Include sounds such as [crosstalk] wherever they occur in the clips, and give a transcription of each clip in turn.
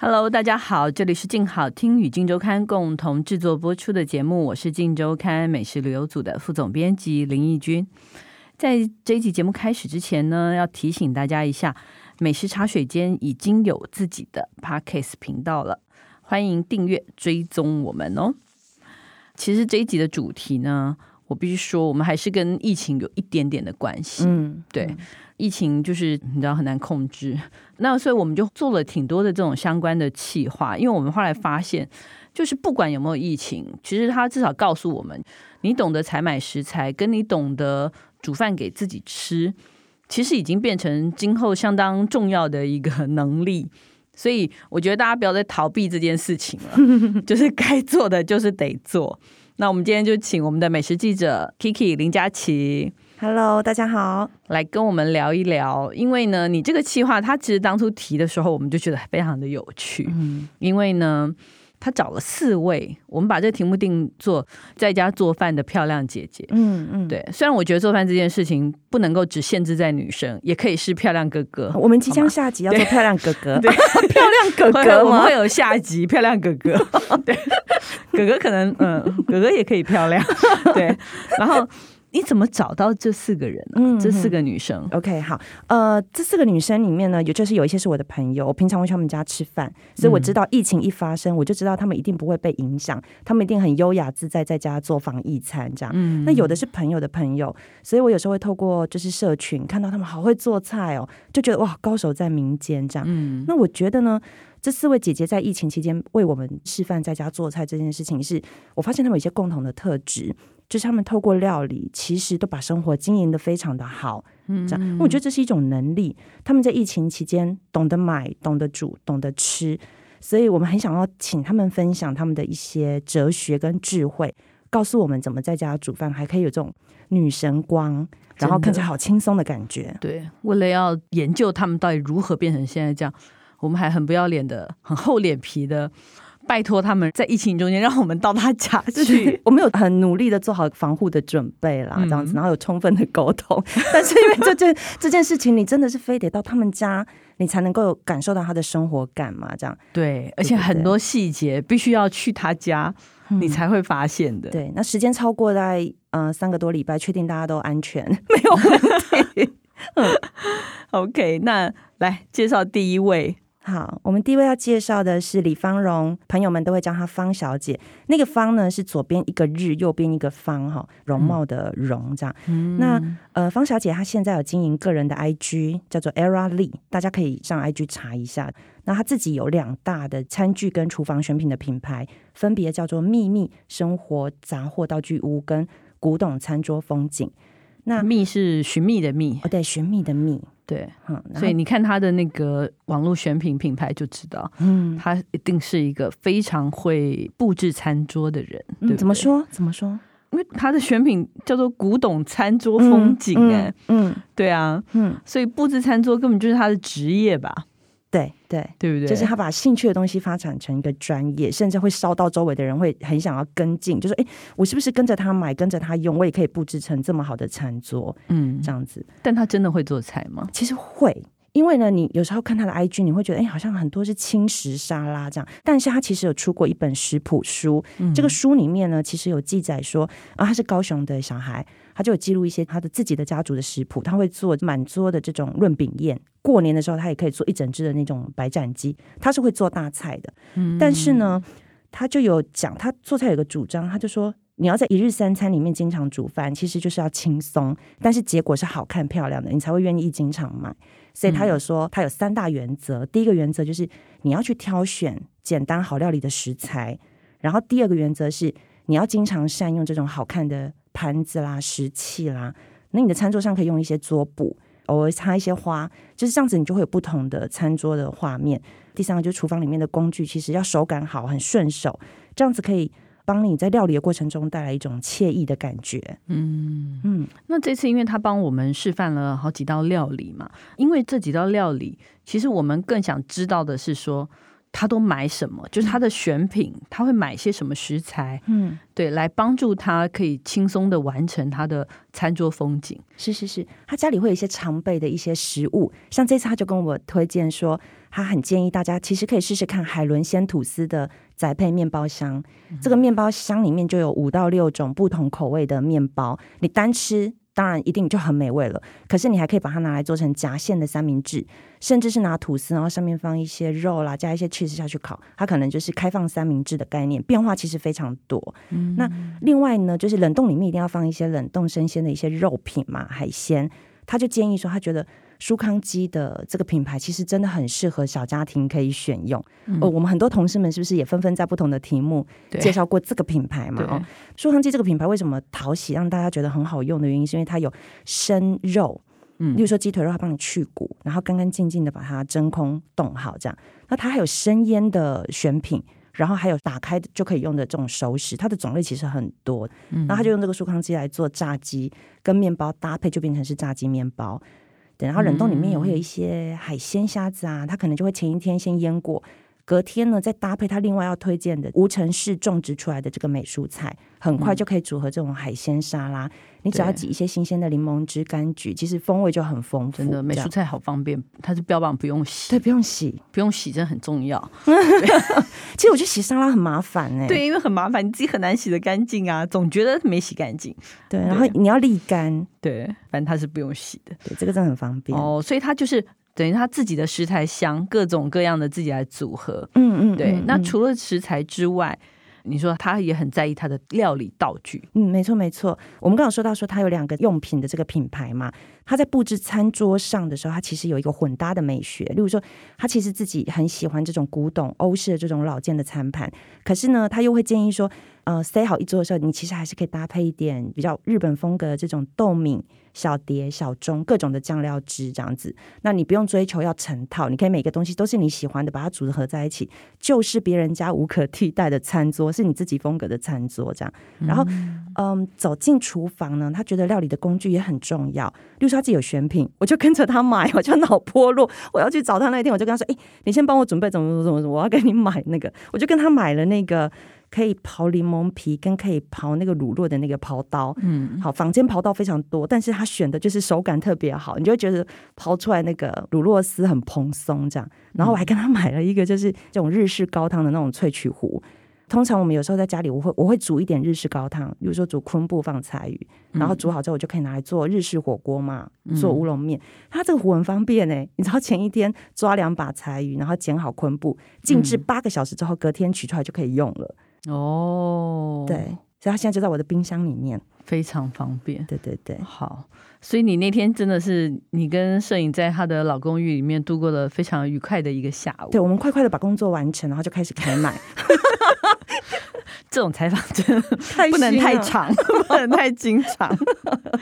Hello，大家好，这里是静好听与静周刊共同制作播出的节目，我是静周刊美食旅游组的副总编辑林义君。在这一集节目开始之前呢，要提醒大家一下，美食茶水间已经有自己的 Podcast 频道了，欢迎订阅追踪我们哦。其实这一集的主题呢，我必须说，我们还是跟疫情有一点点的关系。嗯，对。嗯疫情就是你知道很难控制，[laughs] 那所以我们就做了挺多的这种相关的企划，因为我们后来发现，就是不管有没有疫情，其实它至少告诉我们，你懂得采买食材，跟你懂得煮饭给自己吃，其实已经变成今后相当重要的一个能力。[laughs] 所以我觉得大家不要再逃避这件事情了，[laughs] 就是该做的就是得做。那我们今天就请我们的美食记者 Kiki 林佳琪。Hello，大家好，来跟我们聊一聊。因为呢，你这个企划，他其实当初提的时候，我们就觉得非常的有趣。嗯，因为呢，他找了四位，我们把这个题目定做在家做饭的漂亮姐姐。嗯嗯，对。虽然我觉得做饭这件事情不能够只限制在女生，也可以是漂亮哥哥。我们即将下集要做漂亮哥哥，[laughs] 对，[laughs] [laughs] 漂亮哥哥，我们会有下集漂亮哥哥。对，哥哥可能嗯，哥哥也可以漂亮。对，然后。你怎么找到这四个人呢？嗯，这四个女生，OK，好，呃，这四个女生里面呢，也就是有一些是我的朋友，我平常会去他们家吃饭，所以我知道疫情一发生，我就知道他们一定不会被影响，他们一定很优雅自在，在家做防疫餐这样。嗯，那有的是朋友的朋友，所以我有时候会透过就是社群看到他们好会做菜哦，就觉得哇，高手在民间这样。嗯，那我觉得呢，这四位姐姐在疫情期间为我们示范在家做菜这件事情是，是我发现他们有一些共同的特质。就是他们透过料理，其实都把生活经营的非常的好，嗯，这样，我觉得这是一种能力。他们在疫情期间懂得买、懂得煮、懂得吃，所以我们很想要请他们分享他们的一些哲学跟智慧，告诉我们怎么在家煮饭还可以有这种女神光，然后看起来好轻松的感觉。对，为了要研究他们到底如何变成现在这样，我们还很不要脸的、很厚脸皮的。拜托他们在疫情中间让我们到他家去，我们有很努力的做好防护的准备啦，这样子，然后有充分的沟通。但是因为这件 [laughs] 这件事情，你真的是非得到他们家，你才能够感受到他的生活感嘛？这样对，而且很多细节必须要去他家，你才会发现的。对，那时间超过在嗯、呃、三个多礼拜，确定大家都安全，没有问题。嗯，OK，那来介绍第一位。好，我们第一位要介绍的是李芳蓉，朋友们都会叫她芳小姐。那个芳呢是左边一个日，右边一个芳，哈，容貌的容这样。嗯、那呃，芳小姐她现在有经营个人的 IG，叫做 Era Lee，大家可以上 IG 查一下。那她自己有两大的餐具跟厨房选品的品牌，分别叫做秘密生活杂货道具屋跟古董餐桌风景。那觅是寻觅的觅，哦，对，寻觅的觅。对，嗯，所以你看他的那个网络选品品牌就知道，嗯，他一定是一个非常会布置餐桌的人。嗯、对对怎么说？怎么说？因为他的选品叫做古董餐桌风景，哎，嗯，对啊，嗯，所以布置餐桌根本就是他的职业吧。对对对不对？就是他把兴趣的东西发展成一个专业，甚至会烧到周围的人会很想要跟进，就说：“哎，我是不是跟着他买，跟着他用，我也可以布置成这么好的餐桌？”嗯，这样子。但他真的会做菜吗？其实会。因为呢，你有时候看他的 IG，你会觉得，哎，好像很多是轻食沙拉这样。但是他其实有出过一本食谱书，嗯、这个书里面呢，其实有记载说，啊，他是高雄的小孩，他就有记录一些他的自己的家族的食谱。他会做满桌的这种润饼宴，过年的时候他也可以做一整只的那种白斩鸡。他是会做大菜的，嗯、但是呢，他就有讲，他做菜有个主张，他就说，你要在一日三餐里面经常煮饭，其实就是要轻松，但是结果是好看漂亮的，你才会愿意经常买。所以他有说，他有三大原则。第一个原则就是你要去挑选简单好料理的食材，然后第二个原则是你要经常善用这种好看的盘子啦、食器啦。那你的餐桌上可以用一些桌布，偶尔插一些花，就是这样子，你就会有不同的餐桌的画面。第三个就是厨房里面的工具，其实要手感好、很顺手，这样子可以帮你在料理的过程中带来一种惬意的感觉。嗯嗯，那这次因为他帮我们示范了好几道料理嘛，因为这几道料理，其实我们更想知道的是说。他都买什么？就是他的选品，他会买些什么食材？嗯，对，来帮助他可以轻松的完成他的餐桌风景。是是是，他家里会有一些常备的一些食物，像这次他就跟我推荐说，他很建议大家其实可以试试看海伦鲜吐司的宅配面包箱。嗯、这个面包箱里面就有五到六种不同口味的面包，你单吃。当然一定就很美味了，可是你还可以把它拿来做成夹馅的三明治，甚至是拿吐司，然后上面放一些肉啦，加一些 cheese 下去烤，它可能就是开放三明治的概念，变化其实非常多。嗯、那另外呢，就是冷冻里面一定要放一些冷冻生鲜的一些肉品嘛，海鲜。他就建议说，他觉得舒康基的这个品牌其实真的很适合小家庭可以选用。嗯、哦，我们很多同事们是不是也纷纷在不同的题目介绍过这个品牌嘛？哦，舒康基这个品牌为什么讨喜，让大家觉得很好用的原因，是因为它有生肉，嗯，例如说鸡腿肉，它帮你去骨，然后干干净净的把它真空冻好，这样。那它还有生腌的选品。然后还有打开就可以用的这种熟食，它的种类其实很多。嗯，然后他就用这个舒康基来做炸鸡，跟面包搭配就变成是炸鸡面包。对，然后冷冻里面也会有一些海鲜虾子啊，它可能就会前一天先腌过。隔天呢，再搭配他另外要推荐的无尘室种植出来的这个美蔬菜，很快就可以组合这种海鲜沙拉。嗯、你只要挤一些新鲜的柠檬汁、柑橘，其实风味就很丰富。真的，美蔬菜好方便，它是标榜不用洗，对，不用洗，不用洗，真的很重要。[laughs] 其实我觉得洗沙拉很麻烦哎、欸，对，因为很麻烦，你自己很难洗得干净啊，总觉得没洗干净。对，然后你要沥干，对，反正它是不用洗的。对，这个真的很方便哦，所以它就是。等于他自己的食材箱，各种各样的自己来组合。嗯嗯，对。嗯、那除了食材之外，你说他也很在意他的料理道具。嗯，没错没错。我们刚刚说到说他有两个用品的这个品牌嘛，他在布置餐桌上的时候，他其实有一个混搭的美学。例如说，他其实自己很喜欢这种古董欧式的这种老件的餐盘，可是呢，他又会建议说，呃，塞好一桌的时候，你其实还是可以搭配一点比较日本风格的这种豆米。小碟、小盅，各种的酱料汁这样子，那你不用追求要成套，你可以每个东西都是你喜欢的，把它组合在一起，就是别人家无可替代的餐桌，是你自己风格的餐桌这样。然后，嗯，嗯，走进厨房呢，他觉得料理的工具也很重要，例如说他自己有选品，我就跟着他买，我就脑波落，我要去找他那一天，我就跟他说：“哎，你先帮我准备怎么怎么怎么，我要给你买那个。”我就跟他买了那个。可以刨柠檬皮，跟可以刨那个乳酪的那个刨刀，嗯，好，坊间刨刀非常多，但是他选的就是手感特别好，你就会觉得刨出来那个乳酪丝很蓬松这样。然后我还跟他买了一个，就是这种日式高汤的那种萃取壶。通常我们有时候在家里，我会我会煮一点日式高汤，比如说煮昆布放柴鱼，然后煮好之后我就可以拿来做日式火锅嘛，做乌龙面。它这个壶很方便哎，你知道前一天抓两把柴鱼，然后剪好昆布，静置八个小时之后，隔天取出来就可以用了。哦，对，所以他现在就在我的冰箱里面，非常方便。对对对，好，所以你那天真的是你跟摄影在他的老公寓里面度过了非常愉快的一个下午。对，我们快快的把工作完成，然后就开始开卖。[laughs] 这种采访真的 [laughs] 不能太长，不能太经常。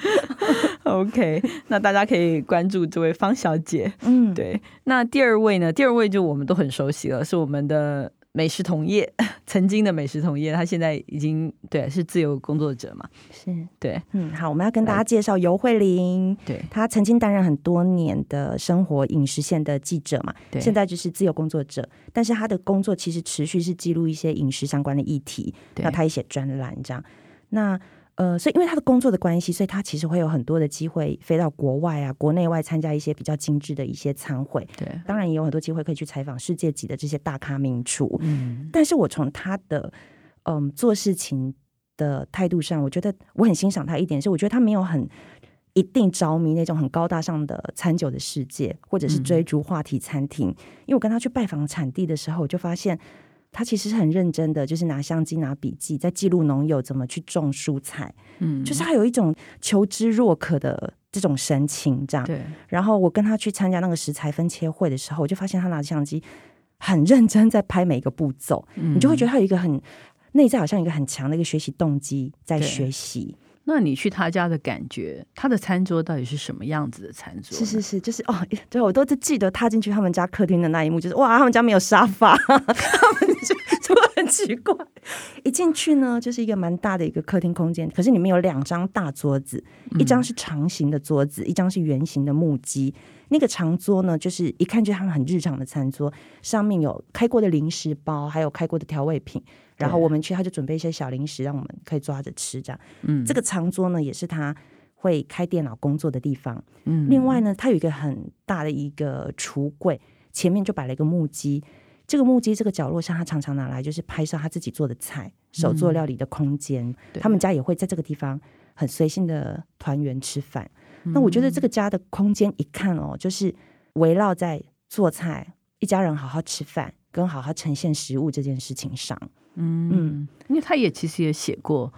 [laughs] OK，那大家可以关注这位方小姐。嗯，对。那第二位呢？第二位就我们都很熟悉了，是我们的。美食同业，[laughs] 曾经的美食同业，他现在已经对是自由工作者嘛？是对，嗯，好，我们要跟大家介绍尤慧玲。对，她曾经担任很多年的生活饮食线的记者嘛，对，现在就是自由工作者。但是她的工作其实持续是记录一些饮食相关的议题，对，那她也写专栏这样。那呃，所以因为他的工作的关系，所以他其实会有很多的机会飞到国外啊、国内外参加一些比较精致的一些餐会。对，当然也有很多机会可以去采访世界级的这些大咖名厨。嗯，但是我从他的嗯做事情的态度上，我觉得我很欣赏他一点是，我觉得他没有很一定着迷那种很高大上的餐酒的世界，或者是追逐话题餐厅。嗯，因为我跟他去拜访产地的时候，我就发现。他其实是很认真的，就是拿相机、拿笔记，在记录农友怎么去种蔬菜。嗯，就是他有一种求知若渴的这种神情，这样。对。然后我跟他去参加那个食材分切会的时候，我就发现他拿着相机很认真在拍每一个步骤。嗯，你就会觉得他有一个很内在，好像一个很强的一个学习动机在学习。那你去他家的感觉，他的餐桌到底是什么样子的餐桌？是是是，就是哦，对，我都是记得踏进去他们家客厅的那一幕，就是哇，他们家没有沙发，[laughs] 奇怪。一进去呢，就是一个蛮大的一个客厅空间，可是里面有两张大桌子，一张是长形的桌子，一张是圆形的木屐。那个长桌呢，就是一看就是他们很日常的餐桌，上面有开过的零食包，还有开过的调味品。然后我们去，他就准备一些小零食，让我们可以抓着吃。这样，嗯，这个长桌呢，也是他会开电脑工作的地方。嗯，另外呢，他有一个很大的一个橱柜，前面就摆了一个木屐。这个木屐这个角落上，他常常拿来就是拍摄他自己做的菜，手做料理的空间。嗯、他们家也会在这个地方很随性的团圆吃饭。嗯、那我觉得这个家的空间一看哦，就是围绕在做菜、一家人好好吃饭跟好好呈现食物这件事情上。嗯嗯，因为他也其实也写过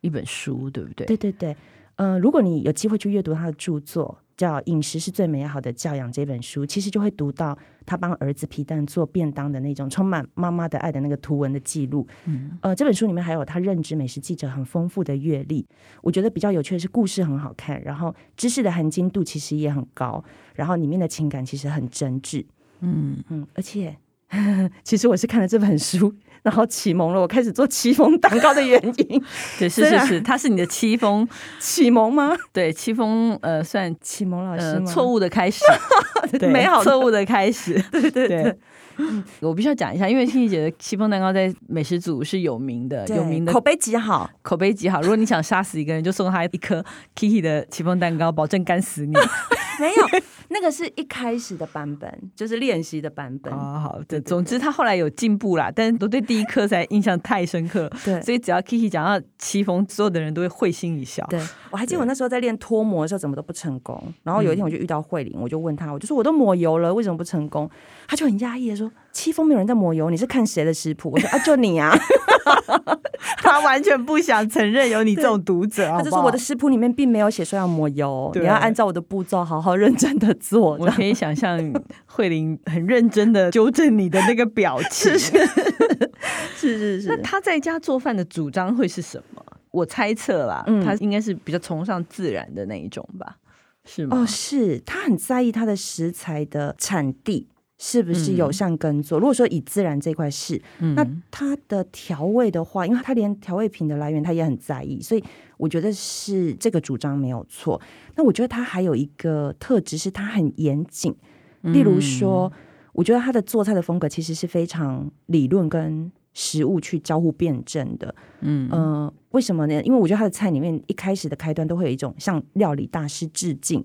一本书，对不对？对对对。嗯、呃，如果你有机会去阅读他的著作，叫《饮食是最美好的教养》这本书，其实就会读到他帮儿子皮蛋做便当的那种充满妈妈的爱的那个图文的记录。嗯，呃，这本书里面还有他任职美食记者很丰富的阅历。我觉得比较有趣的是故事很好看，然后知识的含金度其实也很高，然后里面的情感其实很真挚。嗯嗯，而且呵呵 [laughs] 其实我是看了这本书。然后启蒙了我开始做戚风蛋糕的原因，[laughs] 对，是是是，他是你的戚风 [laughs] 启蒙吗？对，戚风呃，算启蒙老师吗？错误的开始，[laughs] 美好错误的开始，对对对。我必须要讲一下，因为 Kiki 姐的戚风蛋糕在美食组是有名的，有名的口碑极好，口碑极好。如果你想杀死一个人，就送他一颗 Kiki 的戚风蛋糕，保证干死你。没有，[laughs] 那个是一开始的版本，就是练习的版本。哦，好的。总之他后来有进步啦，但是都对第一课才印象太深刻。[laughs] 对，所以只要 Kiki 讲到戚风，所有的人都会会心一笑。对，我还记得我那时候在练脱模的时候，怎么都不成功。然后有一天我就遇到慧玲，我就问他，我就说我都抹油了，为什么不成功？他就很压抑的说。戚风没有人在抹油，你是看谁的食谱？我说啊，就你啊！[laughs] 他完全不想承认有你这种读者，[laughs] 他就说我的食谱里面并没有写说要抹油，你要按照我的步骤好好认真的做。我可以 [laughs] 想象慧玲很认真的纠正你的那个表情，是是是是是。那他在家做饭的主张会是什么？我猜测啦，嗯、他应该是比较崇尚自然的那一种吧？是吗？哦，是他很在意他的食材的产地。是不是友善耕作？嗯、如果说以自然这块是，嗯、那它的调味的话，因为它连调味品的来源它也很在意，所以我觉得是这个主张没有错。那我觉得它还有一个特质是它很严谨，例如说，嗯、我觉得它的做菜的风格其实是非常理论跟实物去交互辩证的。嗯呃，为什么呢？因为我觉得它的菜里面一开始的开端都会有一种向料理大师致敬。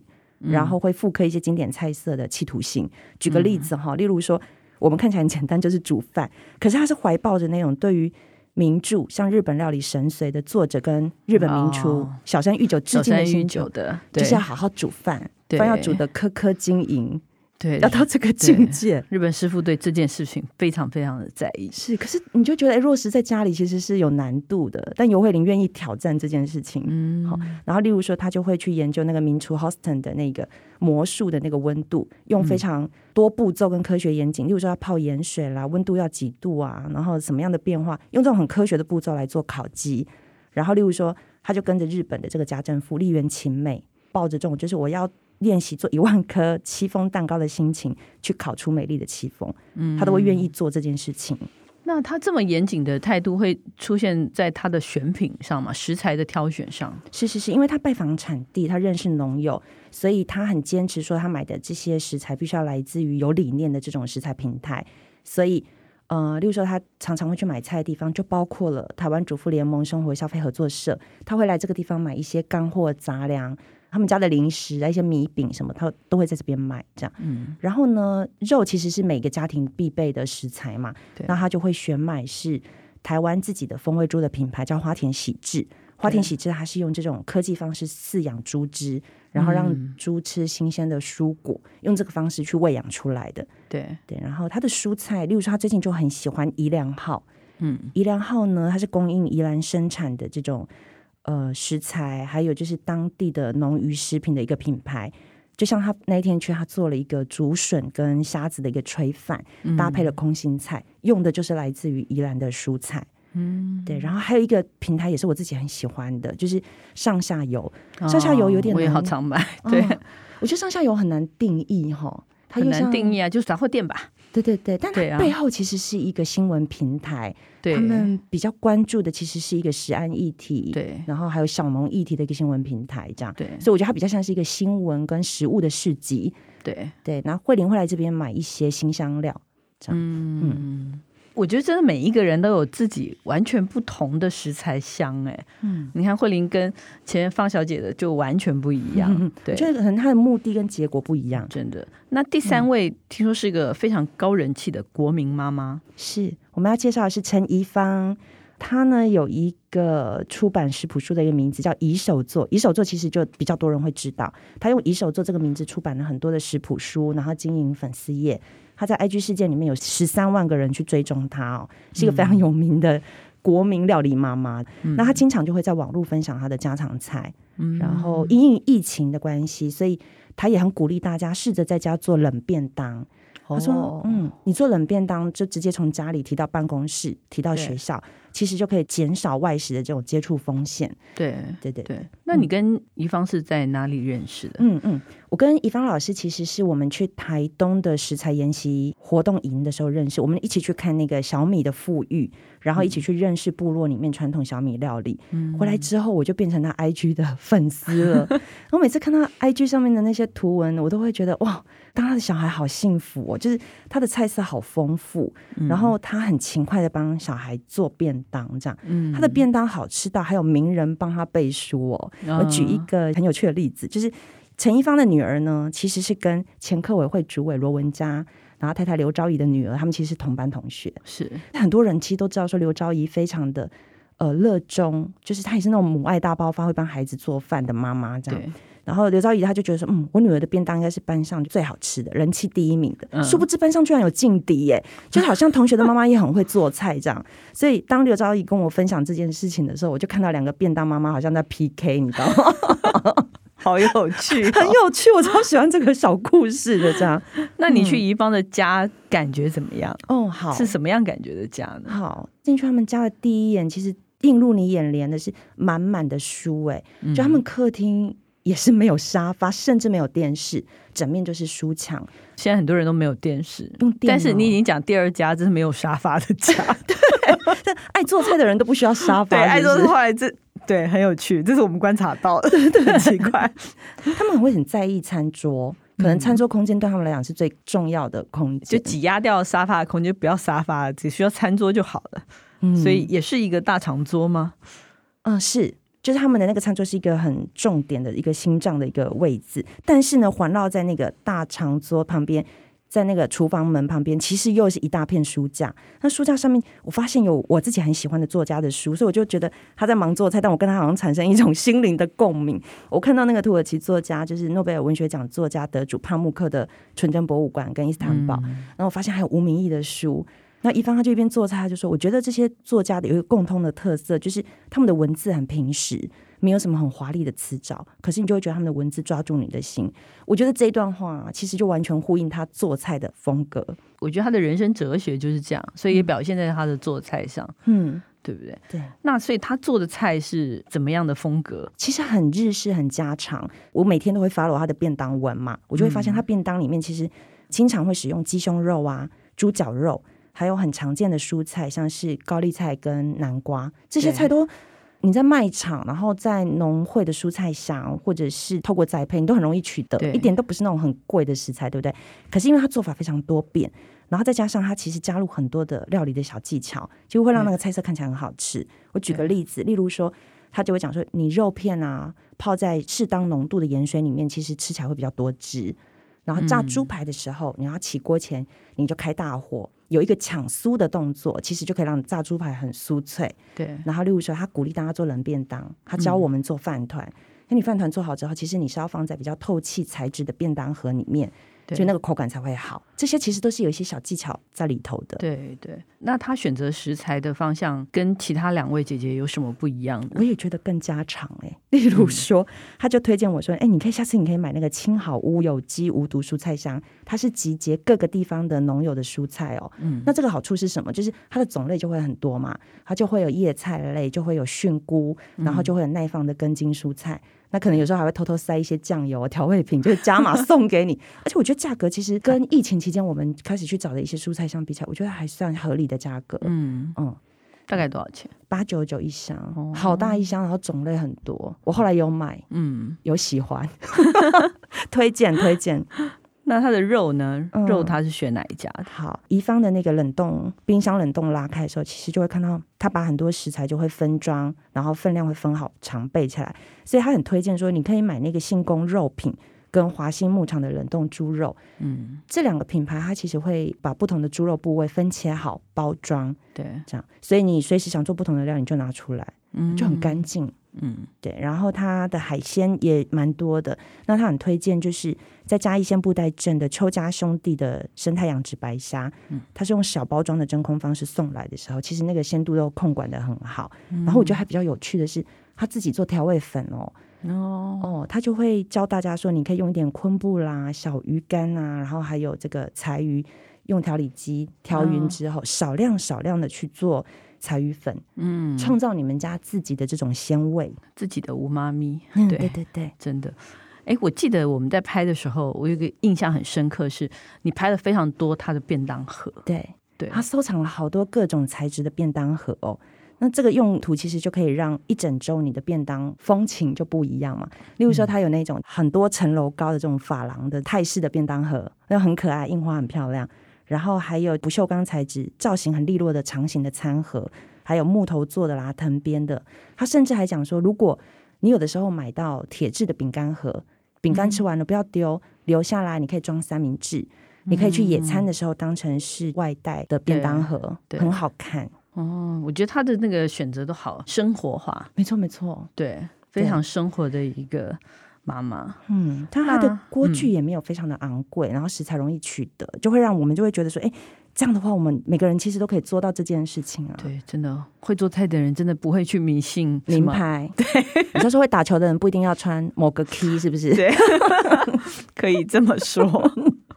然后会复刻一些经典菜色的企图心。举个例子哈，例如说，我们看起来很简单，就是煮饭，可是他是怀抱着那种对于名著，像日本料理神髓的作者跟日本名厨小山裕久致敬的心酒的，就是要好好煮饭，饭要煮的颗颗晶莹。对，要到这个境界，日本师傅对这件事情非常非常的在意。是，可是你就觉得，哎，落实在家里其实是有难度的。但尤慧玲愿意挑战这件事情，嗯，好。然后，例如说，他就会去研究那个名厨 Hoston 的那个魔术的那个温度，用非常多步骤跟科学严谨。嗯、例如说，要泡盐水啦，温度要几度啊？然后什么样的变化，用这种很科学的步骤来做烤鸡。然后，例如说，他就跟着日本的这个家政妇栗原晴美，抱着这种就是我要。练习做一万颗戚风蛋糕的心情，去烤出美丽的戚风，嗯，他都会愿意做这件事情。那他这么严谨的态度会出现在他的选品上吗？食材的挑选上？是是是，因为他拜访产地，他认识农友，所以他很坚持说，他买的这些食材必须要来自于有理念的这种食材平台。所以，呃，例如说，他常常会去买菜的地方，就包括了台湾主妇联盟生活消费合作社，他会来这个地方买一些干货杂粮。他们家的零食啊，一些米饼什么，他都会在这边买。这样，嗯，然后呢，肉其实是每个家庭必备的食材嘛，对那他就会选买是台湾自己的风味猪的品牌，叫花田喜志。花田喜志它是用这种科技方式饲养猪只，然后让猪吃新鲜的蔬果，嗯、用这个方式去喂养出来的。对对，然后它的蔬菜，例如说他最近就很喜欢宜良号，嗯，宜良号呢，它是供应宜兰生产的这种。呃，食材还有就是当地的农渔食品的一个品牌，就像他那一天去，他做了一个竹笋跟虾子的一个炊饭，嗯、搭配了空心菜，用的就是来自于宜兰的蔬菜。嗯，对。然后还有一个平台也是我自己很喜欢的，就是上下游。哦、上下游有点难，我也好常买。对、哦，我觉得上下游很难定义哈，它很难定义啊，就是杂货店吧。对对对，但对啊。背后其实是一个新闻平台，对。他们比较关注的其实是一个食安议题，对。然后还有小农议题的一个新闻平台，这样。对。所以我觉得它比较像是一个新闻跟食物的市集。对，对，然后慧玲会来这边买一些新香料，这样。嗯，我觉得真的每一个人都有自己完全不同的食材香哎。嗯，你看慧玲跟前面方小姐的就完全不一样，[laughs] 嗯对就是可能她的目的跟结果不一样。真的。那第三位听说是一个非常高人气的国民妈妈，是我们要介绍的是陈怡芳，她呢有一个出版食谱书的一个名字叫“宜手作”，宜手作其实就比较多人会知道，她用“宜手作”这个名字出版了很多的食谱书，然后经营粉丝页。她在 IG 事件里面有十三万个人去追踪他哦，是一个非常有名的国民料理妈妈。嗯那她经常就会在网络分享她的家常菜，嗯然后因应疫情的关系，所以她也很鼓励大家试着在家做冷便当。他说哦：“嗯，你做冷便当就直接从家里提到办公室，提到学校，其实就可以减少外食的这种接触风险。对对对对。那你跟怡芳是在哪里认识的？嗯嗯，我跟怡芳老师其实是我们去台东的食材研习活动营的时候认识，我们一起去看那个小米的富裕，然后一起去认识部落里面传统小米料理。嗯回来之后，我就变成他 IG 的粉丝了。[laughs] 我每次看到 IG 上面的那些图文，我都会觉得哇，当他的小孩好幸福哦，就是他的菜色好丰富，嗯然后他很勤快的帮小孩做便当，这样，嗯他的便当好吃到还有名人帮他背书哦。嗯我举一个很有趣的例子，就是陈一芳的女儿呢，其实是跟前客委会主委罗文嘉，然后太太刘昭仪的女儿，他们其实是同班同学。是很多人其实都知道说刘昭仪非常的呃热衷，就是她也是那种母爱大爆发，会帮孩子做饭的妈妈这样。对，然后刘昭仪她就觉得说，嗯，我女儿的便当应该是班上最好吃的，人气第一名的。嗯殊不知班上居然有劲敌耶，就好像同学的妈妈也很会做菜这样。所以当刘昭仪跟我分享这件事情的时候，我就看到两个便当妈妈好像在 PK，你知道吗？[laughs] 好有趣哦、很有趣，我超喜欢这个小故事的这样。那你去宜芳的家感觉怎么样？哦，好，是什么样感觉的家呢？好，进去他们家的第一眼，其实映入你眼帘的是满满的书，哎、就他们客厅也是没有沙发，甚至没有电视，整面就是书墙。现在很多人都没有电视，用电脑但是你已经讲第二家，这是没有沙发的家。[laughs] 但爱做菜的人都不需要沙发，对，爱做菜这对很有趣，这是我们观察到的，[laughs] 对，很奇怪。[laughs] 他们很会很在意餐桌，可能餐桌空间对他们来讲是最重要的空就间，挤压掉沙发的空间，不要沙发，只需要餐桌就好了。嗯所以也是一个大长桌吗？嗯，是，就是他们的那个餐桌是一个很重点的一个心脏的一个位置，但是呢，环绕在那个大长桌旁边，在那个厨房门旁边，其实又是一大片书架。那书架上面，我发现有我自己很喜欢的作家的书，所以我就觉得他在忙做菜，但我跟他好像产生一种心灵的共鸣。我看到那个土耳其作家，就是诺贝尔文学奖作家得主帕慕克的《纯真博物馆》跟伊斯坦堡，然后我发现还有吴明义的书。那一方他就一边做菜，他就说：“我觉得这些作家的有一个共通的特色，就是他们的文字很平实，没有什么很华丽的词藻，可是你就会觉得他们的文字抓住你的心。我觉得这一段话其实就完全呼应他做菜的风格。我觉得他的人生哲学就是这样，所以也表现在他的做菜上，嗯，对不对？对。那所以他做的菜是怎么样的风格？其实很日式，很家常。我每天都会 follow 他的便当文嘛，我就会发现他便当里面其实经常会使用鸡胸肉啊、猪脚肉。”还有很常见的蔬菜，像是高丽菜跟南瓜，这些菜都你在卖场，然后在农会的蔬菜箱，或者是透过栽培，你都很容易取得，一点都不是那种很贵的食材，对不对？可是因为它做法非常多变，然后再加上它其实加入很多的料理的小技巧，就会让那个菜色看起来很好吃。我举个例子，例如说，他就会讲说，你肉片啊泡在适当浓度的盐水里面，其实吃起来会比较多汁。然后炸猪排的时候，嗯、你要起锅前你就开大火，有一个抢酥的动作，其实就可以让炸猪排很酥脆。对。然后例如说，他鼓励大家做冷便当，他教我们做饭团。那、嗯、你饭团做好之后，其实你是要放在比较透气材质的便当盒里面，就那个口感才会好。这些其实都是有一些小技巧在里头的。对对。那他选择食材的方向跟其他两位姐姐有什么不一样呢？我也觉得更加长哎、欸。[laughs] 例如说，他就推荐我说：“哎，你可以下次你可以买那个青好屋有机无毒蔬菜箱，它是集结各个地方的农友的蔬菜哦。嗯，那这个好处是什么？就是它的种类就会很多嘛，它就会有叶菜类，就会有菌菇，然后就会有耐放的根茎蔬菜。那可能有时候还会偷偷塞一些酱油、调味品，就是加码送给你。[laughs] 而且我觉得价格其实跟疫情期间我们开始去找的一些蔬菜相比起来，我觉得还算合理的价格。嗯嗯。”大概多少钱？八九九一箱，哦，好大一箱，然后种类很多。我后来有买，嗯，有喜欢，推 [laughs] 荐推荐。那它的肉呢？嗯、肉它是选哪一家的？好，宜芳的那个冷冻冰箱冷冻拉开的时候，其实就会看到它把很多食材就会分装，然后分量会分好，常备起来。所以他很推荐说，你可以买那个信公肉品。跟华兴牧场的冷冻猪肉，嗯，这两个品牌，它其实会把不同的猪肉部位分切好包装，对，这样，所以你随时想做不同的料，你就拿出来，嗯，就很干净，嗯，对。然后它的海鲜也蛮多的，那他很推荐，就是在嘉义县布袋镇的邱家兄弟的生态养殖白虾，嗯，它是用小包装的真空方式送来的时候，其实那个鲜度都控管的很好。然后我觉得还比较有趣的是，他自己做调味粉哦。哦哦，他就会教大家说，你可以用一点昆布啦、小鱼干啊，然后还有这个柴鱼，用调理机调匀之后，少量少量的去做柴鱼粉，嗯，创造你们家自己的这种鲜味，自己的乌妈咪。对对对对，真的。哎，我记得我们在拍的时候，我有一个印象很深刻，是你拍了非常多他的便当盒，对对，他收藏了好多各种材质的便当盒哦。那这个用途其实就可以让一整周你的便当风情就不一样嘛。例如说，它有那种很多层楼高的这种珐琅的泰式的便当盒，那很可爱，印花很漂亮。然后还有不锈钢材质、造型很利落的长形的餐盒，还有木头做的啦、藤编的。他甚至还讲说，如果你有的时候买到铁质的饼干盒，饼干吃完了不要丢，留下来你可以装三明治，你可以去野餐的时候当成是外带的便当盒，很好看。哦，我觉得他的那个选择都好生活化，没错没错，对，非常生活的一个妈妈。嗯，但他的锅具也没有非常的昂贵，嗯，然后食材容易取得，就会让我们就会觉得说，哎，这样的话，我们每个人其实都可以做到这件事情啊。对，真的会做菜的人真的不会去迷信名牌。对，你说说会打球的人不一定要穿某个 key，是不是？对，[laughs] 可以这么说。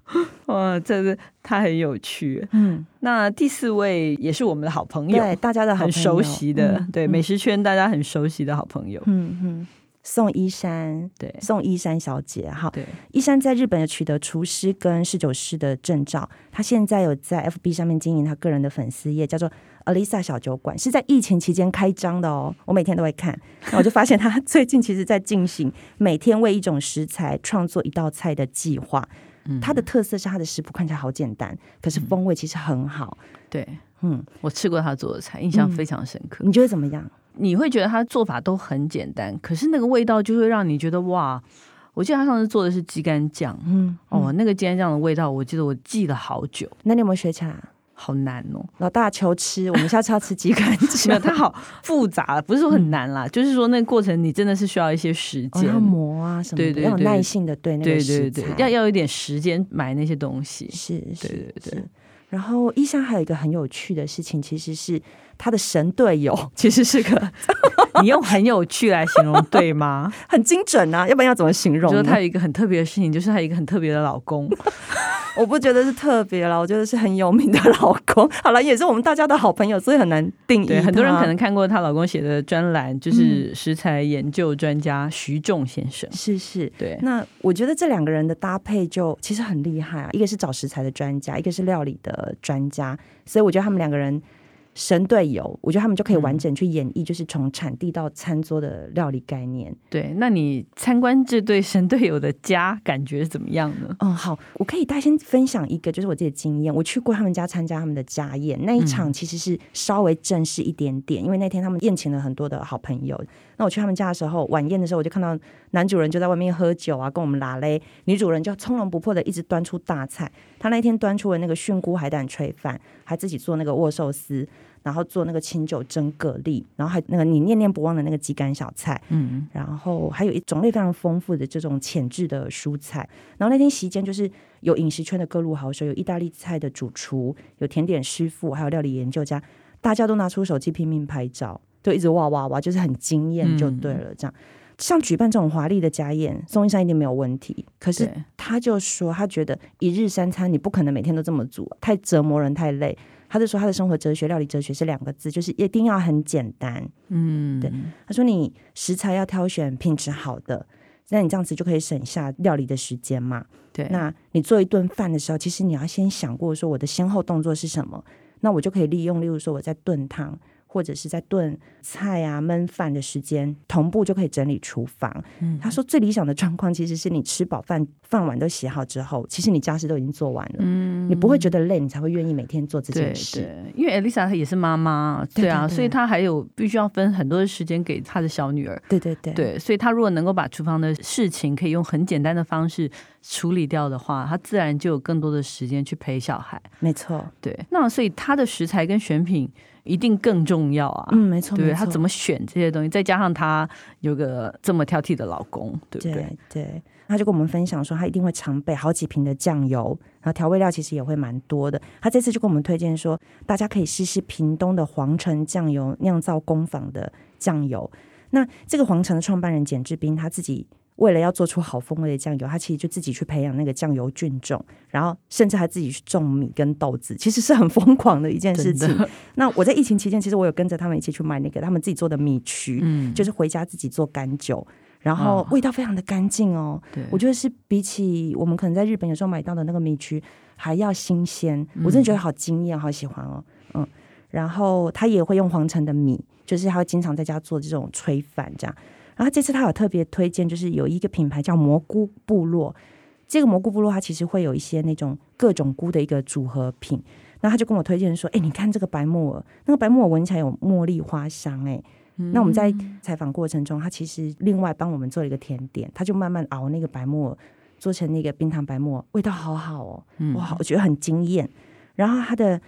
[laughs] 哇，这是他很有趣。嗯，那第四位也是我们的好朋友，对，大家的好朋友，很熟悉的，嗯、对、嗯、美食圈大家很熟悉的好朋友。嗯嗯，宋一山，对，宋一山小姐，哈，对，一山在日本有取得厨师跟侍酒师的证照，她现在有在 FB 上面经营她个人的粉丝页，叫做 Alisa 小酒馆，是在疫情期间开张的哦。我每天都会看，那我就发现她最近其实在进行每天为一种食材创作一道菜的计划。它的特色是它的食谱看起来好简单，可是风味其实很好。对，嗯，我吃过他做的菜，印象非常深刻。嗯，你觉得怎么样？你会觉得他做法都很简单，可是那个味道就会让你觉得哇！我记得他上次做的是鸡肝酱，嗯，哦，那个鸡肝酱的味道，我记得我记了好久。那你有没有学起来？好难哦，老大求吃，我们下次要吃鸡肝 [laughs] 酱。它好复杂，不是说很难啦，嗯、就是说那个过程你真的是需要一些时间，哦、要磨啊什么的，对对对，要有耐性的对那个食材，要要有一点时间买那些东西。是，是，对对对。然后医生还有一个很有趣的事情，其实是他的神队友，[laughs] 其实是个，[laughs] 你用很有趣来形容对吗？[laughs] 很精准啊，要不然要怎么形容？就是他有一个很特别的事情，就是他有一个很特别的老公。我不觉得是特别了，我觉得是很有名的老公。好了，也是我们大家的好朋友，所以很难定义。对，很多人可能看过她老公写的专栏，就是食材研究专家徐仲先生。是是，对。那我觉得这两个人的搭配就其实很厉害啊，一个是找食材的专家，一个是料理的专家，所以我觉得他们两个人。神队友，我觉得他们就可以完整去演绎，就是从产地到餐桌的料理概念。嗯、对，那你参观这对神队友的家，感觉怎么样呢？嗯，好，我可以大家先分享一个，就是我自己的经验。我去过他们家参加他们的家宴，那一场其实是稍微正式一点点，嗯、因为那天他们宴请了很多的好朋友。那我去他们家的时候，晚宴的时候，我就看到男主人就在外面喝酒啊，跟我们拉嘞，女主人就从容不迫的一直端出大菜。他那天端出了那个菌菇海胆炊饭，还自己做那个握寿司。然后做那个清酒蒸蛤蜊，然后还那个你念念不忘的那个鸡肝小菜，嗯，然后还有一种类非常丰富的这种浅质的蔬菜。然后那天席间就是有饮食圈的各路好手，有意大利菜的主厨，有甜点师傅，还有料理研究家，大家都拿出手机拼命拍照，就一直哇哇哇，就是很惊艳就对了。这样，像举办这种华丽的家宴，宋医生一定没有问题。可是他就说，他觉得一日三餐你不可能每天都这么煮，太折磨人，太累。他就说他的生活哲学、料理哲学是两个字，就是一定要很简单。嗯，对。他说你食材要挑选品质好的，那你这样子就可以省下料理的时间嘛。对。那你做一顿饭的时候，其实你要先想过说我的先后动作是什么，那我就可以利用，例如说我在炖汤。或者是在炖菜啊、焖饭的时间，同步就可以整理厨房。嗯，他说最理想的状况其实是你吃饱饭，饭碗都洗好之后，其实你家事都已经做完了。嗯，你不会觉得累，你才会愿意每天做这件事。对，对，因为 Elisa 她也是妈妈，对啊，对对对，所以她还有必须要分很多的时间给她的小女儿。对对对，对，所以她如果能够把厨房的事情可以用很简单的方式处理掉的话，他自然就有更多的时间去陪小孩。没错，对。那所以他的食材跟选品。一定更重要啊！嗯，没错，对，他怎么选这些东西，再加上他有个这么挑剔的老公，对不对？对，对，他就跟我们分享说，他一定会常备好几瓶的酱油，然后调味料其实也会蛮多的。他这次就跟我们推荐说，大家可以试试屏东的皇城酱油酿造工坊的酱油。那这个皇城的创办人简志斌他自己。为了要做出好风味的酱油，他其实就自己去培养那个酱油菌种，然后甚至还自己去种米跟豆子，其实是很疯狂的一件事情。那我在疫情期间，其实我有跟着他们一起去买那个他们自己做的米曲，嗯，就是回家自己做干酒，然后味道非常的干净哦。对，我觉得是比起我们可能在日本有时候买到的那个米曲还要新鲜，我真的觉得好惊艳，好喜欢哦。嗯，然后他也会用皇城的米，就是他会经常在家做这种炊饭这样。然后这次他有特别推荐，就是有一个品牌叫蘑菇部落。这个蘑菇部落它其实会有一些那种各种菇的一个组合品。那他就跟我推荐说：“哎，你看这个白木耳，那个白木耳闻起来有茉莉花香。”哎，那我们在采访过程中，他其实另外帮我们做了一个甜点，他就慢慢熬那个白木耳，做成那个冰糖白木耳，味道好好哦，哇，我觉得很惊艳。然后他的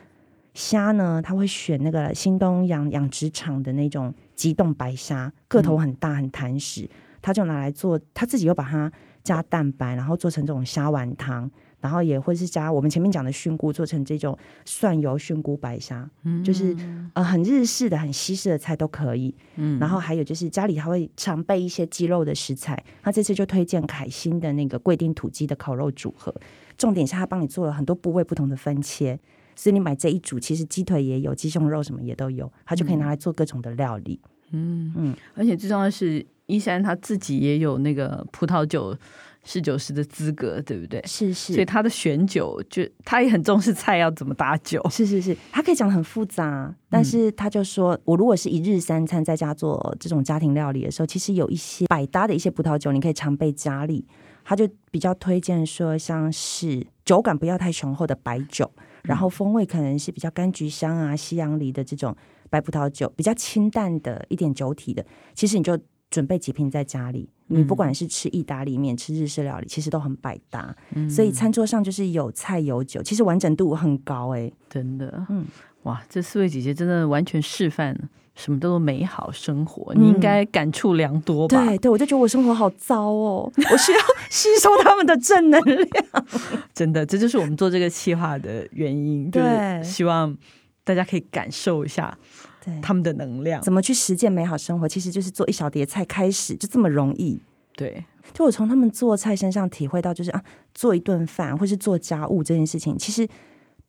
虾呢，他会选那个新东阳养殖场的那种。急冻白虾个头很大很弹实，他就拿来做，他自己又把它加蛋白，然后做成这种虾丸汤，然后也会是加我们前面讲的菌菇，做成这种蒜油菌菇白虾，嗯，就是呃很日式的、很西式的菜都可以。嗯，然后还有就是家里还会常备一些鸡肉的食材，他这次就推荐凯欣的那个贵丁土鸡的烤肉组合，重点是他帮你做了很多部位不同的分切。所以你买这一组，其实鸡腿也有，鸡胸肉什么也都有，它就可以拿来做各种的料理。嗯嗯，而且最重要的是，伊珊他自己也有那个葡萄酒侍酒师的资格，对不对？是是。所以他的选酒，就他也很重视菜要怎么搭酒。是是是，他可以讲得很复杂，但是他就说，嗯、我如果是一日三餐在家做这种家庭料理的时候，其实有一些百搭的一些葡萄酒，你可以常备家里。他就比较推荐说，像是酒感不要太雄厚的白酒。然后风味可能是比较柑橘香啊、西洋梨的这种白葡萄酒，比较清淡的一点酒体的，其实你就准备几瓶在家里。你不管是吃意大利面、吃日式料理，其实都很百搭。嗯、所以餐桌上就是有菜有酒，其实完整度很高哎、欸，真的。嗯，哇，这四位姐姐真的完全示范了。什么叫做美好生活？你应该感触良多吧？嗯、对对，我就觉得我生活好糟哦，[laughs] 我需要吸收他们的正能量。真的，这就是我们做这个企划的原因，对，就是希望大家可以感受一下他们的能量，怎么去实践美好生活？其实就是做一小碟菜开始，就这么容易。对，就我从他们做菜身上体会到，就是啊，做一顿饭或是做家务这件事情，其实。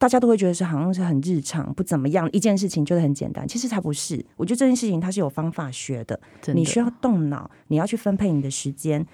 大家都会觉得是好像是很日常，不怎么样一件事情，就是很简单。其实才不是，我觉得这件事情它是有方法学的。的。你需要动脑，你要去分配你的时间。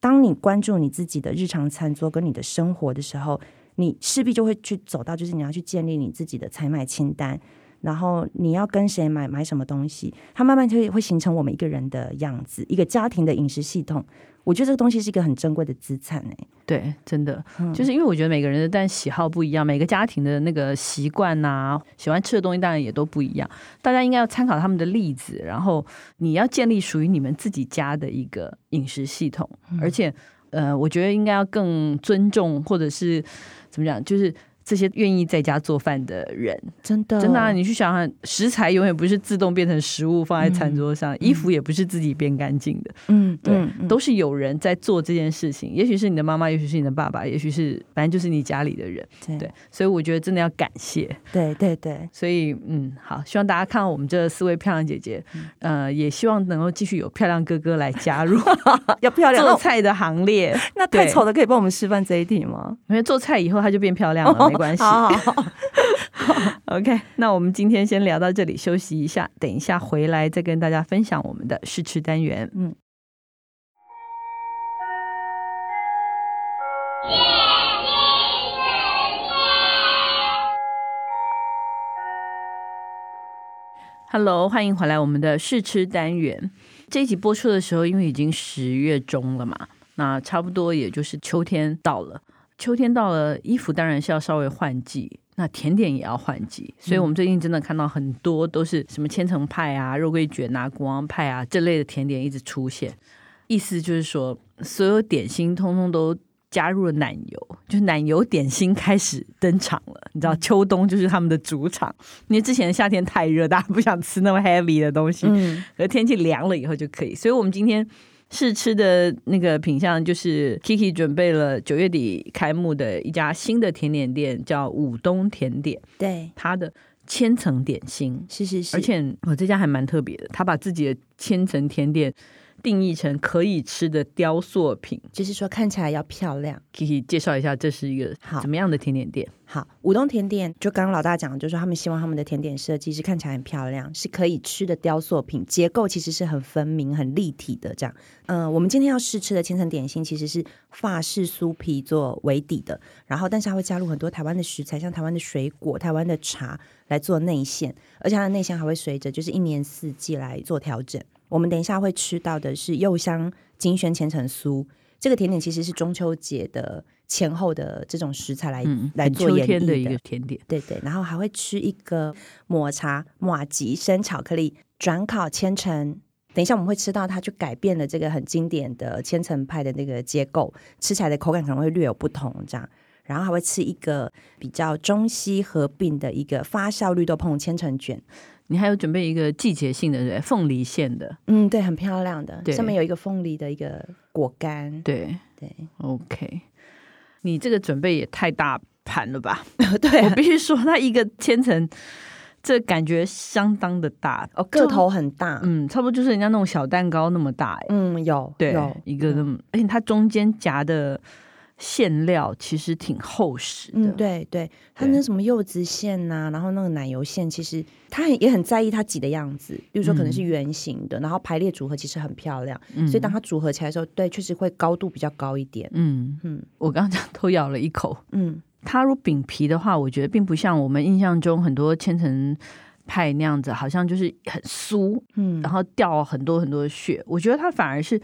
当你关注你自己的日常餐桌跟你的生活的时候，你势必就会去走到，就是你要去建立你自己的采买清单。然后你要跟谁买买什么东西，它慢慢就会会形成我们一个人的样子，一个家庭的饮食系统。我觉得这个东西是一个很珍贵的资产哎。对，真的，嗯、就是因为我觉得每个人的但喜好不一样，每个家庭的那个习惯呐、啊，喜欢吃的东西当然也都不一样。大家应该要参考他们的例子，然后你要建立属于你们自己家的一个饮食系统，嗯、而且呃，我觉得应该要更尊重或者是怎么讲，就是。这些愿意在家做饭的人，真的真的啊！你去想想，食材永远不是自动变成食物放在餐桌上，嗯、衣服也不是自己变干净的，嗯，对，嗯、都是有人在做这件事情。也许是你的妈妈，也许是你的爸爸，也许是反正就是你家里的人，对，对。所以我觉得真的要感谢，对对对。所以嗯，好，希望大家看到我们这四位漂亮姐姐，呃，也希望能够继续有漂亮哥哥来加入 [laughs] 要漂亮 [laughs] 做菜的行列。那太丑的可以帮我们示范这一题吗？因为做菜以后他就变漂亮了。[laughs] 没关系，好好好，[laughs] OK。那我们今天先聊到这里，休息一下，等一下回来再跟大家分享我们的试吃单元。嗯。Hello，欢迎回来我们的试吃单元。这一集播出的时候，因为已经十月中了嘛，那差不多也就是秋天到了。秋天到了，衣服当然是要稍微换季，那甜点也要换季，所以我们最近真的看到很多都是什么千层派啊、肉桂卷啊、国王派啊这类的甜点一直出现，意思就是说所有点心通通都加入了奶油，就是奶油点心开始登场了。你知道秋冬就是他们的主场，因为之前的夏天太热，大家不想吃那么 heavy 的东西，嗯，而天气凉了以后就可以，所以我们今天。试吃的那个品相就是 Kiki 准备了九月底开幕的一家新的甜点店，叫武东甜点。对，它的千层点心是是是，而且我这家还蛮特别的，他把自己的千层甜点。定义成可以吃的雕塑品，就是说看起来要漂亮。Kiki 介绍一下，这是一个怎么样的甜点店？好，舞东甜点就刚刚老大讲，就是说他们希望他们的甜点设计是看起来很漂亮，是可以吃的雕塑品，结构其实是很分明、很立体的。这样，嗯、呃，我们今天要试吃的千层点心其实是法式酥皮做为底的，然后但是它会加入很多台湾的食材，像台湾的水果、台湾的茶来做内馅，而且它的内馅还会随着就是一年四季来做调整。我们等一下会吃到的是柚香金萱千层酥，这个甜点其实是中秋节的前后的这种食材来、嗯、来做演绎的，的一个甜点。对对，然后还会吃一个抹茶马吉生巧克力转烤千层。等一下我们会吃到它，就改变了这个很经典的千层派的那个结构，吃起来的口感可能会略有不同。这样，然后还会吃一个比较中西合并的一个发酵绿豆椪千层卷。你还有准备一个季节性的对凤梨馅的，嗯，对，很漂亮的，上面有一个凤梨的一个果干，对。对，OK。你这个准备也太大盘了吧？[laughs] 对、啊，我必须说，它一个千层，这感觉相当的大。哦，个头很大，嗯，差不多就是人家那种小蛋糕那么大，嗯，有，对，有一个那么，而且它中间夹的。馅料其实挺厚实的，嗯，对对，它那什么柚子馅呐、啊，然后那个奶油馅，其实它也很在意它挤的样子，比如说可能是圆形的，嗯、然后排列组合其实很漂亮，嗯、所以当它组合起来的时候，对，确实会高度比较高一点。嗯。嗯，我刚刚讲偷咬了一口，嗯，它如果饼皮的话，我觉得并不像我们印象中很多千层派那样子，好像就是很酥，嗯，然后掉很多很多的血，我觉得它反而是。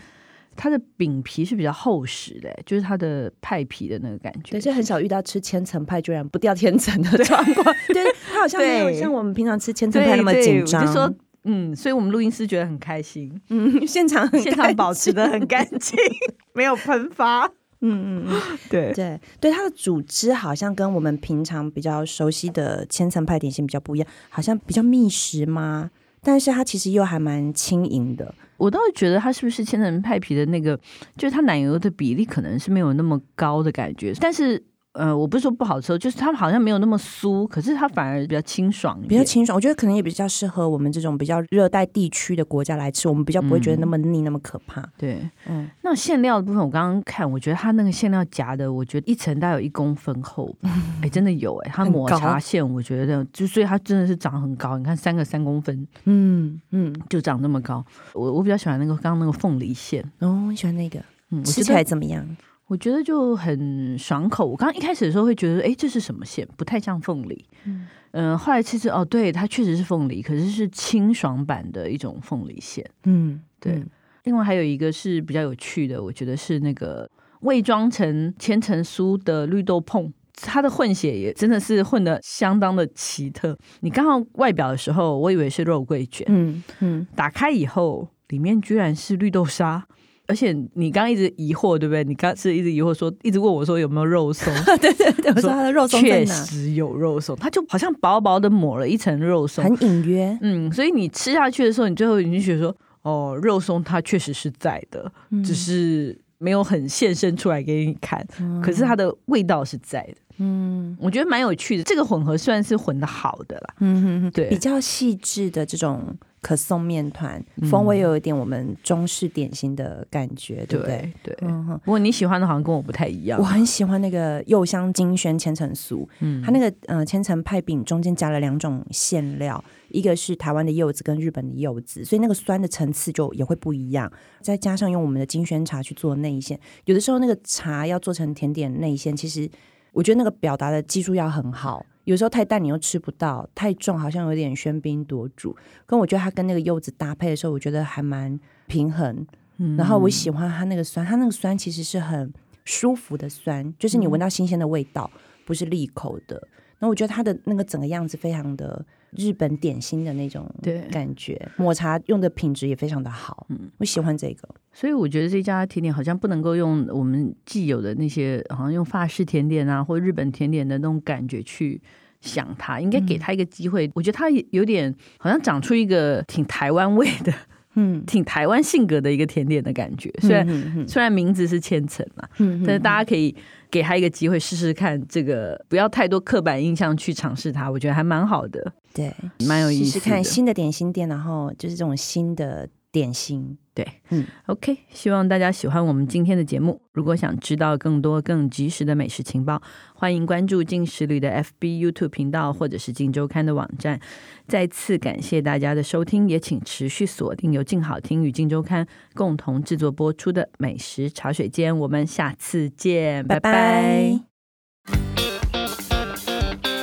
它的饼皮是比较厚实的，就是它的派皮的那个感觉。对，是很少遇到吃千层派居然不掉千层的状况。[laughs] 对，它好像没有像我们平常吃千层派那么紧张。就说，嗯，所以我们录音师觉得很开心。嗯，现场现场保持的很干净，[laughs] 没有喷发。嗯嗯嗯，对对对，它的组织好像跟我们平常比较熟悉的千层派点心比较不一样，好像比较密实吗？但是它其实又还蛮轻盈的。我倒是觉得它是不是千层派皮的那个，就是它奶油的比例可能是没有那么高的感觉，但是。呃，我不是说不好吃，就是它好像没有那么酥，可是它反而比较清爽，比较清爽。我觉得可能也比较适合我们这种比较热带地区的国家来吃，我们比较不会觉得那么腻、嗯、那么可怕。对，嗯，那馅料的部分，我刚刚看，我觉得它那个馅料夹的，我觉得一层大概有一公分厚，[laughs] 哎、嗯，真的有哎，它抹茶馅，我觉得就所以它真的是长很高，你看三个三公分，嗯嗯，就长那么高。我我比较喜欢那个刚刚那个凤梨馅，哦，我喜欢那个，嗯，吃起来怎么样？我觉得就很爽口。我刚刚一开始的时候会觉得，哎，这是什么馅？不太像凤梨。嗯、呃，后来其实哦，对，它确实是凤梨，可是是清爽版的一种凤梨馅。嗯，对。嗯、另外还有一个是比较有趣的，我觉得是那个伪装成千层酥的绿豆椪，它的混血也真的是混的相当的奇特。你刚刚外表的时候，我以为是肉桂卷，嗯嗯，打开以后里面居然是绿豆沙。而且你刚刚一直疑惑，对不对？你刚是一直疑惑说，一直问我说有没有肉松？[laughs] 对对对，我说它的肉松？确实有肉松，它就好像薄薄的抹了一层肉松，很隐约。嗯，所以你吃下去的时候，你最后已经觉得说，哦，肉松它确实是在的，嗯、只是没有很现身出来给你看，嗯、可是它的味道是在的。嗯，我觉得蛮有趣的，这个混合算是混的好的啦。嗯哼哼，对，比较细致的这种可颂面团，风味又有一点我们中式点心的感觉，嗯、对不对？对。嗯哼，不过你喜欢的好像跟我不太一样。我很喜欢那个柚香金萱千层酥，嗯，它那个呃千层派饼中间加了两种馅料，一个是台湾的柚子跟日本的柚子，所以那个酸的层次就也会不一样。再加上用我们的金萱茶去做内馅，有的时候那个茶要做成甜点内馅，其实。我觉得那个表达的技术要很好，有时候太淡你又吃不到，太重好像有点喧宾夺主。跟我觉得它跟那个柚子搭配的时候，我觉得还蛮平衡。嗯，然后我喜欢它那个酸，它那个酸其实是很舒服的酸，就是你闻到新鲜的味道，嗯、不是利口的。那我觉得它的那个整个样子非常的日本点心的那种感觉，抹茶用的品质也非常的好，嗯，我喜欢这个，所以我觉得这家甜点好像不能够用我们既有的那些，好像用法式甜点啊或日本甜点的那种感觉去想它，应该给他一个机会。嗯、我觉得它有点好像长出一个挺台湾味的。[laughs] 嗯，挺台湾性格的一个甜点的感觉，虽然、嗯嗯嗯、虽然名字是千层嘛，嗯嗯、但是大家可以给他一个机会试试看，这个不要太多刻板印象去尝试它，我觉得还蛮好的，对，蛮有意思。试试看新的点心店，然后就是这种新的。点心，对，嗯，OK，希望大家喜欢我们今天的节目。如果想知道更多更及时的美食情报，欢迎关注进食旅的 FB、YouTube 频道，或者是镜周刊的网站。再次感谢大家的收听，也请持续锁定由静好听与镜周刊共同制作播出的美食茶水间。我们下次见，拜拜。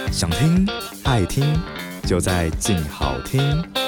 想听爱听，就在静好听。